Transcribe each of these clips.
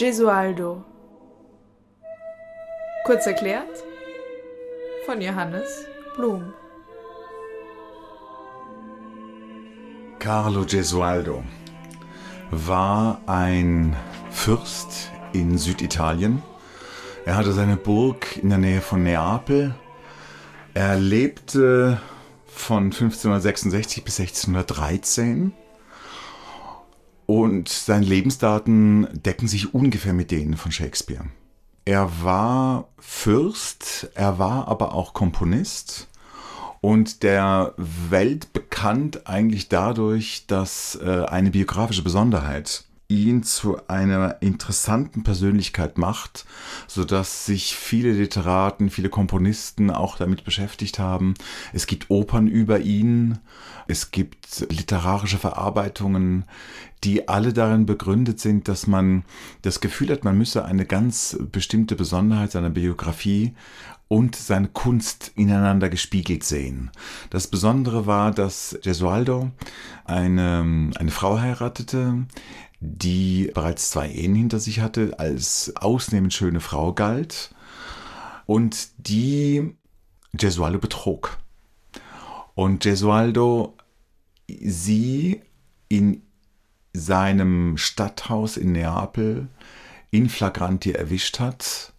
Gesualdo. Kurz erklärt von Johannes Blum. Carlo Gesualdo war ein Fürst in Süditalien. Er hatte seine Burg in der Nähe von Neapel. Er lebte von 1566 bis 1613 und seine Lebensdaten decken sich ungefähr mit denen von Shakespeare. Er war Fürst, er war aber auch Komponist und der Welt bekannt eigentlich dadurch, dass äh, eine biografische Besonderheit ihn zu einer interessanten Persönlichkeit macht, so dass sich viele Literaten, viele Komponisten auch damit beschäftigt haben. Es gibt Opern über ihn, es gibt literarische Verarbeitungen, die alle darin begründet sind, dass man das Gefühl hat, man müsse eine ganz bestimmte Besonderheit seiner Biografie und seine Kunst ineinander gespiegelt sehen. Das Besondere war, dass Gesualdo eine, eine Frau heiratete, die bereits zwei Ehen hinter sich hatte, als ausnehmend schöne Frau galt und die Gesualdo betrog. Und Gesualdo sie in seinem Stadthaus in Neapel in flagranti erwischt hat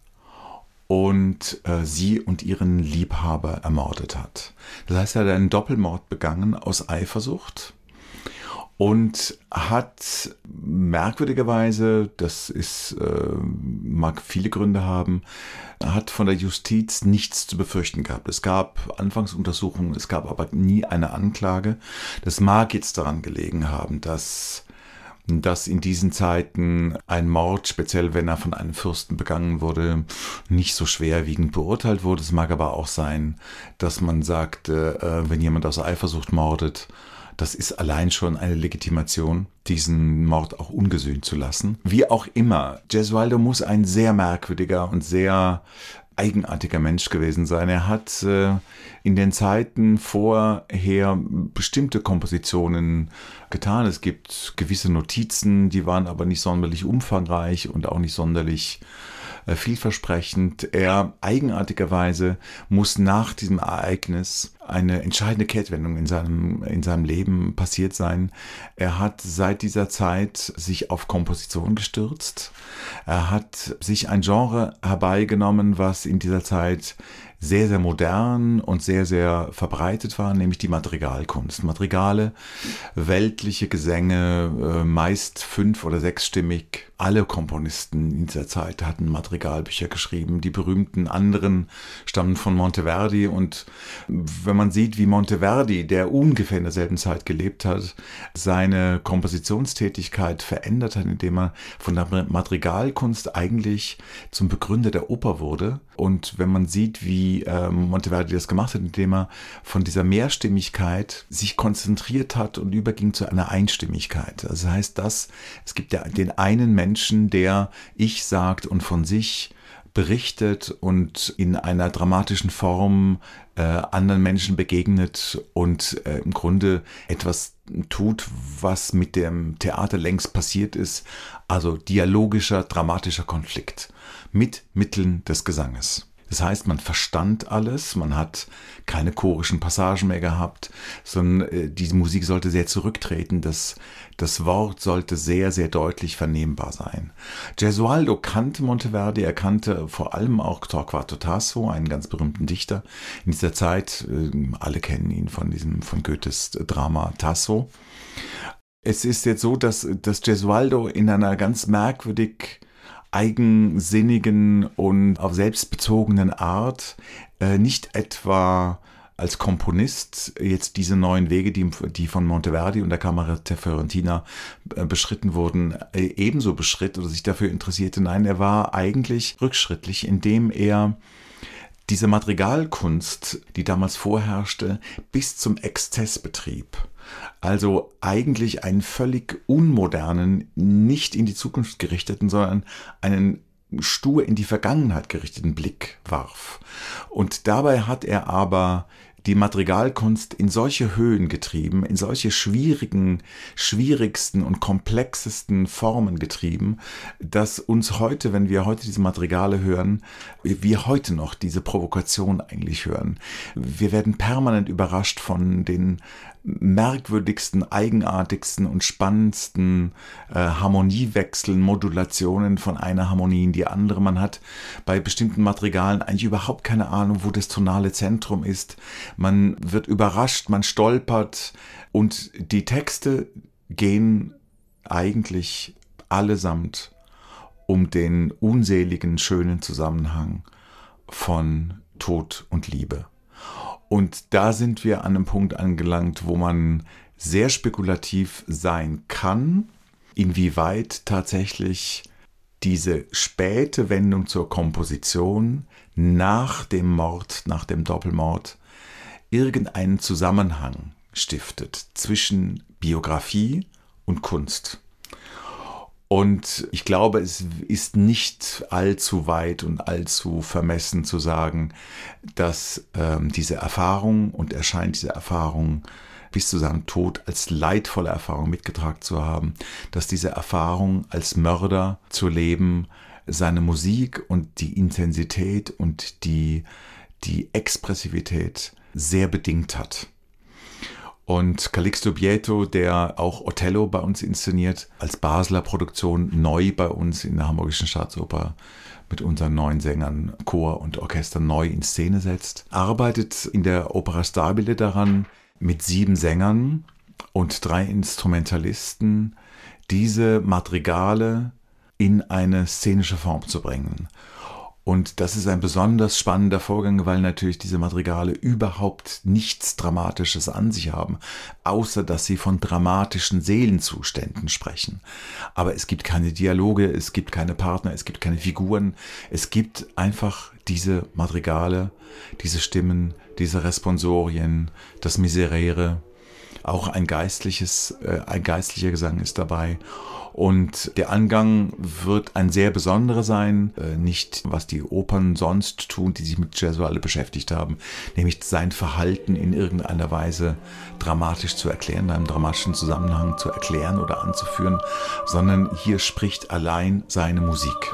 und äh, sie und ihren Liebhaber ermordet hat. Das heißt, er hat einen Doppelmord begangen aus Eifersucht und hat merkwürdigerweise, das ist, äh, mag viele Gründe haben, hat von der Justiz nichts zu befürchten gehabt. Es gab Anfangsuntersuchungen, es gab aber nie eine Anklage. Das mag jetzt daran gelegen haben, dass dass in diesen Zeiten ein Mord, speziell wenn er von einem Fürsten begangen wurde, nicht so schwerwiegend beurteilt wurde. Es mag aber auch sein, dass man sagt, äh, wenn jemand aus Eifersucht mordet, das ist allein schon eine Legitimation, diesen Mord auch ungesühnt zu lassen. Wie auch immer, Gesualdo muss ein sehr merkwürdiger und sehr eigenartiger Mensch gewesen sein. Er hat äh, in den Zeiten vorher bestimmte Kompositionen getan. Es gibt gewisse Notizen, die waren aber nicht sonderlich umfangreich und auch nicht sonderlich äh, vielversprechend. Er eigenartigerweise muss nach diesem Ereignis eine entscheidende Kehrtwendung in seinem, in seinem Leben passiert sein. Er hat seit dieser Zeit sich auf Komposition gestürzt. Er hat sich ein Genre herbeigenommen, was in dieser Zeit sehr, sehr modern und sehr, sehr verbreitet war, nämlich die Madrigalkunst. Madrigale, weltliche Gesänge, äh, meist fünf- oder sechsstimmig. Alle Komponisten in dieser Zeit hatten Madrigalbücher geschrieben. Die berühmten anderen stammen von Monteverdi. Und wenn man sieht, wie Monteverdi, der ungefähr in derselben Zeit gelebt hat, seine Kompositionstätigkeit verändert hat, indem er von der Madrigalkunst eigentlich zum Begründer der Oper wurde. Und wenn man sieht, wie ähm, Monteverdi das gemacht hat, indem er von dieser Mehrstimmigkeit sich konzentriert hat und überging zu einer Einstimmigkeit. Also das heißt, dass es gibt ja den einen Menschen, der ich sagt und von sich berichtet und in einer dramatischen Form äh, anderen Menschen begegnet und äh, im Grunde etwas tut, was mit dem Theater längst passiert ist, also dialogischer, dramatischer Konflikt mit Mitteln des Gesanges. Das heißt, man verstand alles, man hat keine chorischen Passagen mehr gehabt, sondern äh, die Musik sollte sehr zurücktreten, das, das Wort sollte sehr, sehr deutlich vernehmbar sein. Gesualdo kannte Monteverdi, er kannte vor allem auch Torquato Tasso, einen ganz berühmten Dichter in dieser Zeit. Äh, alle kennen ihn von diesem, von Goethes Drama Tasso. Es ist jetzt so, dass, dass Gesualdo in einer ganz merkwürdig eigensinnigen und auf selbstbezogenen Art, äh, nicht etwa als Komponist jetzt diese neuen Wege, die, die von Monteverdi und der Kamera der Fiorentina äh, beschritten wurden, äh, ebenso beschritt oder sich dafür interessierte. Nein, er war eigentlich rückschrittlich, indem er diese Madrigalkunst, die damals vorherrschte, bis zum Exzess betrieb. Also eigentlich einen völlig unmodernen, nicht in die Zukunft gerichteten, sondern einen stur in die Vergangenheit gerichteten Blick warf. Und dabei hat er aber die Madrigalkunst in solche Höhen getrieben, in solche schwierigen, schwierigsten und komplexesten Formen getrieben, dass uns heute, wenn wir heute diese Madrigale hören, wir heute noch diese Provokation eigentlich hören. Wir werden permanent überrascht von den merkwürdigsten, eigenartigsten und spannendsten äh, Harmoniewechseln, Modulationen von einer Harmonie in die andere. Man hat bei bestimmten Madrigalen eigentlich überhaupt keine Ahnung, wo das tonale Zentrum ist. Man wird überrascht, man stolpert und die Texte gehen eigentlich allesamt um den unseligen, schönen Zusammenhang von Tod und Liebe. Und da sind wir an einem Punkt angelangt, wo man sehr spekulativ sein kann, inwieweit tatsächlich diese späte Wendung zur Komposition nach dem Mord, nach dem Doppelmord, irgendeinen Zusammenhang stiftet zwischen Biografie und Kunst. Und ich glaube, es ist nicht allzu weit und allzu vermessen zu sagen, dass ähm, diese Erfahrung und erscheint diese Erfahrung bis zu seinem Tod als leidvolle Erfahrung mitgetragen zu haben, dass diese Erfahrung als Mörder zu leben seine Musik und die Intensität und die, die Expressivität sehr bedingt hat. Und Calixto Bieto, der auch Othello bei uns inszeniert, als Basler Produktion neu bei uns in der Hamburgischen Staatsoper mit unseren neuen Sängern, Chor und Orchester neu in Szene setzt, arbeitet in der Opera Stabile daran, mit sieben Sängern und drei Instrumentalisten diese Madrigale in eine szenische Form zu bringen. Und das ist ein besonders spannender Vorgang, weil natürlich diese Madrigale überhaupt nichts Dramatisches an sich haben, außer dass sie von dramatischen Seelenzuständen sprechen. Aber es gibt keine Dialoge, es gibt keine Partner, es gibt keine Figuren, es gibt einfach diese Madrigale, diese Stimmen, diese Responsorien, das Miserere, auch ein geistliches, äh, ein geistlicher Gesang ist dabei und der Angang wird ein sehr besonderer sein, äh, nicht was die Opern sonst tun, die sich mit Gesù alle beschäftigt haben, nämlich sein Verhalten in irgendeiner Weise dramatisch zu erklären, in einem dramatischen Zusammenhang zu erklären oder anzuführen, sondern hier spricht allein seine Musik.